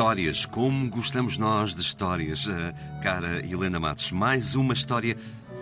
Histórias, como gostamos nós de histórias. Uh, cara Helena Matos, mais uma história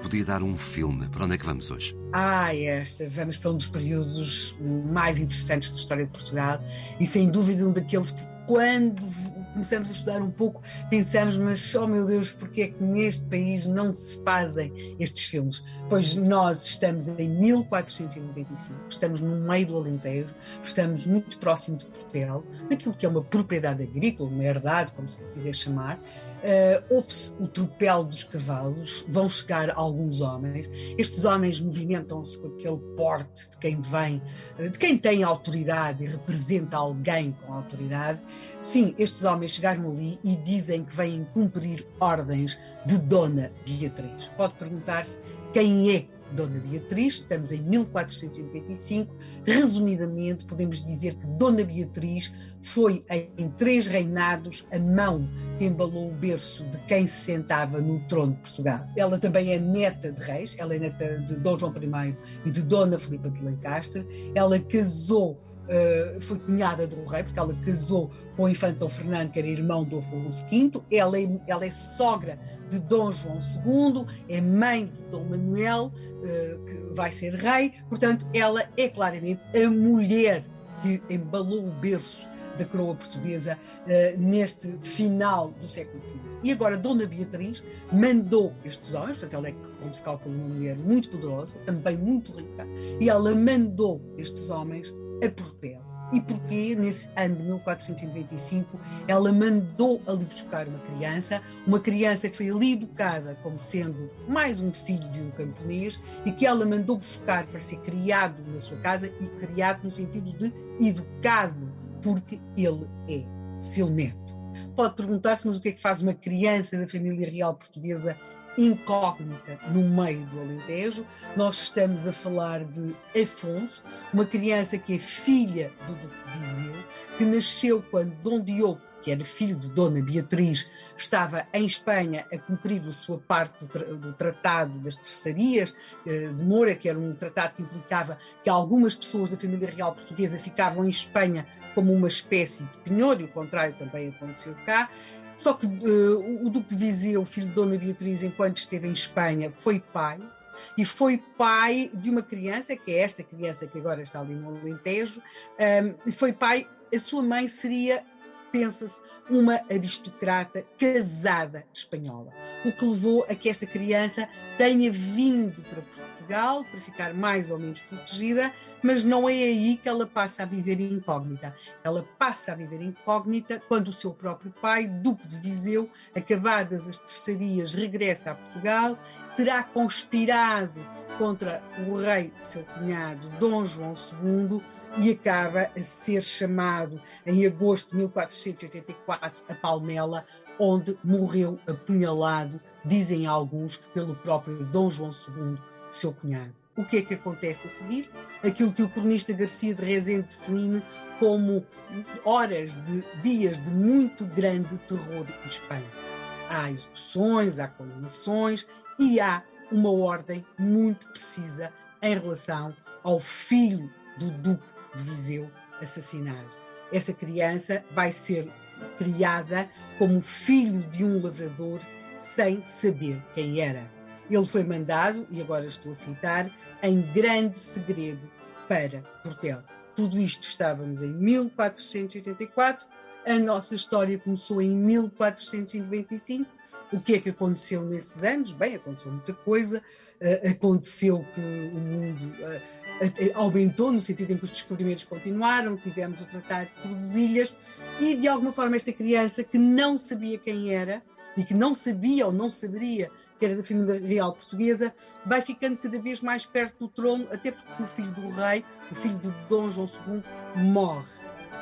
podia dar um filme. Para onde é que vamos hoje? Ah, esta. Vamos para um dos períodos mais interessantes da história de Portugal e, sem dúvida, um daqueles que, quando começamos a estudar um pouco, pensamos, mas, oh meu Deus, porque é que neste país não se fazem estes filmes? Pois nós estamos em 1495, estamos no meio do Alentejo, estamos muito próximo de Portel, daquilo que é uma propriedade agrícola, uma herdade, como se quiser chamar, Uh, Ouve-se o tropel dos cavalos, vão chegar alguns homens. Estes homens movimentam-se com aquele porte de quem vem, eh, de quem tem autoridade e representa alguém com autoridade. Sim, estes homens chegaram ali e dizem que vêm cumprir ordens de Dona Beatriz. Pode perguntar-se quem é Dona Beatriz, estamos em 1495. Resumidamente, podemos dizer que Dona Beatriz foi em três reinados a mão que embalou o berço de quem se sentava no trono de Portugal. Ela também é neta de reis, ela é neta de Dom João I e de Dona Filipa de Lencastre. Ela casou Uh, foi cunhada do rei, porque ela casou com o infante Dom Fernando, que era irmão do Afonso V. Ela é, ela é sogra de Dom João II, é mãe de Dom Manuel, uh, que vai ser rei. Portanto, ela é claramente a mulher que embalou o berço da coroa portuguesa uh, neste final do século XV. E agora Dona Beatriz mandou estes homens, portanto ela é, como se calcula, uma mulher muito poderosa, também muito rica, e ela mandou estes homens a Portel. E porquê, nesse ano de 1495, ela mandou ali buscar uma criança, uma criança que foi ali educada como sendo mais um filho de um camponês e que ela mandou buscar para ser criado na sua casa e criado no sentido de educado porque ele é seu neto. Pode perguntar-se, mas o que é que faz uma criança da família real portuguesa incógnita no meio do Alentejo? Nós estamos a falar de Afonso, uma criança que é filha do Duque de Viseu, que nasceu quando Dom Diogo que era filho de Dona Beatriz, estava em Espanha a cumprir a sua parte do, tra do Tratado das Terçarias eh, de Moura, que era um tratado que implicava que algumas pessoas da família real portuguesa ficavam em Espanha como uma espécie de penhor, e o contrário também aconteceu cá. Só que uh, o Duque de Viseu, filho de Dona Beatriz, enquanto esteve em Espanha, foi pai, e foi pai de uma criança, que é esta criança que agora está ali no Alentejo, um, foi pai, a sua mãe seria pensa-se, uma aristocrata casada espanhola. O que levou a que esta criança tenha vindo para Portugal para ficar mais ou menos protegida, mas não é aí que ela passa a viver incógnita. Ela passa a viver incógnita quando o seu próprio pai, Duque de Viseu, acabadas as terçarias, regressa a Portugal, terá conspirado contra o rei, seu cunhado, Dom João II, e acaba a ser chamado em agosto de 1484 a Palmela, onde morreu apunhalado, dizem alguns pelo próprio Dom João II, seu cunhado. O que é que acontece a seguir? Aquilo que o cronista Garcia de Rezende define como horas de dias de muito grande terror em Espanha. Há execuções, há condenações e há uma ordem muito precisa em relação ao filho do Duque de Viseu assassinado. Essa criança vai ser criada como filho de um lavrador sem saber quem era. Ele foi mandado, e agora estou a citar, em grande segredo para Portel. Tudo isto estávamos em 1484, a nossa história começou em 1495. O que é que aconteceu nesses anos? Bem, aconteceu muita coisa. Uh, aconteceu que o mundo uh, aumentou no sentido em que os descobrimentos continuaram, tivemos o Tratado de Tordesilhas e de alguma forma esta criança que não sabia quem era e que não sabia ou não saberia que era da família real portuguesa, vai ficando cada vez mais perto do trono, até porque o filho do rei, o filho de Dom João II, morre.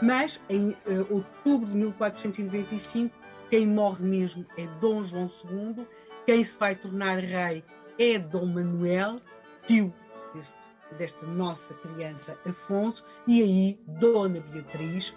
Mas em uh, outubro de 1495, quem morre mesmo é Dom João II, quem se vai tornar rei é Dom Manuel, tio deste desta nossa criança Afonso, e aí Dona Beatriz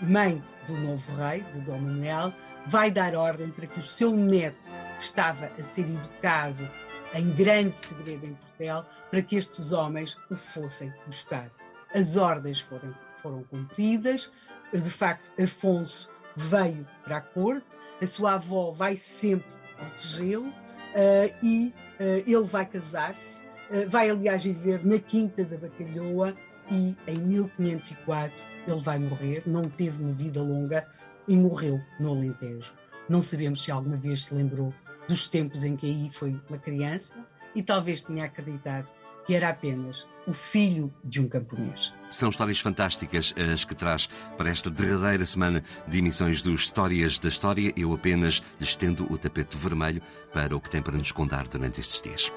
mãe do novo rei, de Dom Manuel, vai dar ordem para que o seu neto, que estava a ser educado em grande segredo em Portel, para que estes homens o fossem buscar. As ordens foram, foram cumpridas, de facto, Afonso veio para a corte, a sua avó vai sempre protegê-lo uh, e uh, ele vai casar-se, uh, vai aliás viver na Quinta da Bacalhoa e em 1504 ele vai morrer, não teve uma vida longa e morreu no Alentejo. Não sabemos se alguma vez se lembrou dos tempos em que aí foi uma criança e talvez tenha acreditado que era apenas o filho de um camponês. São histórias fantásticas as que traz para esta derradeira semana de emissões do Histórias da História. Eu apenas lhe estendo o tapete vermelho para o que tem para nos contar durante estes dias.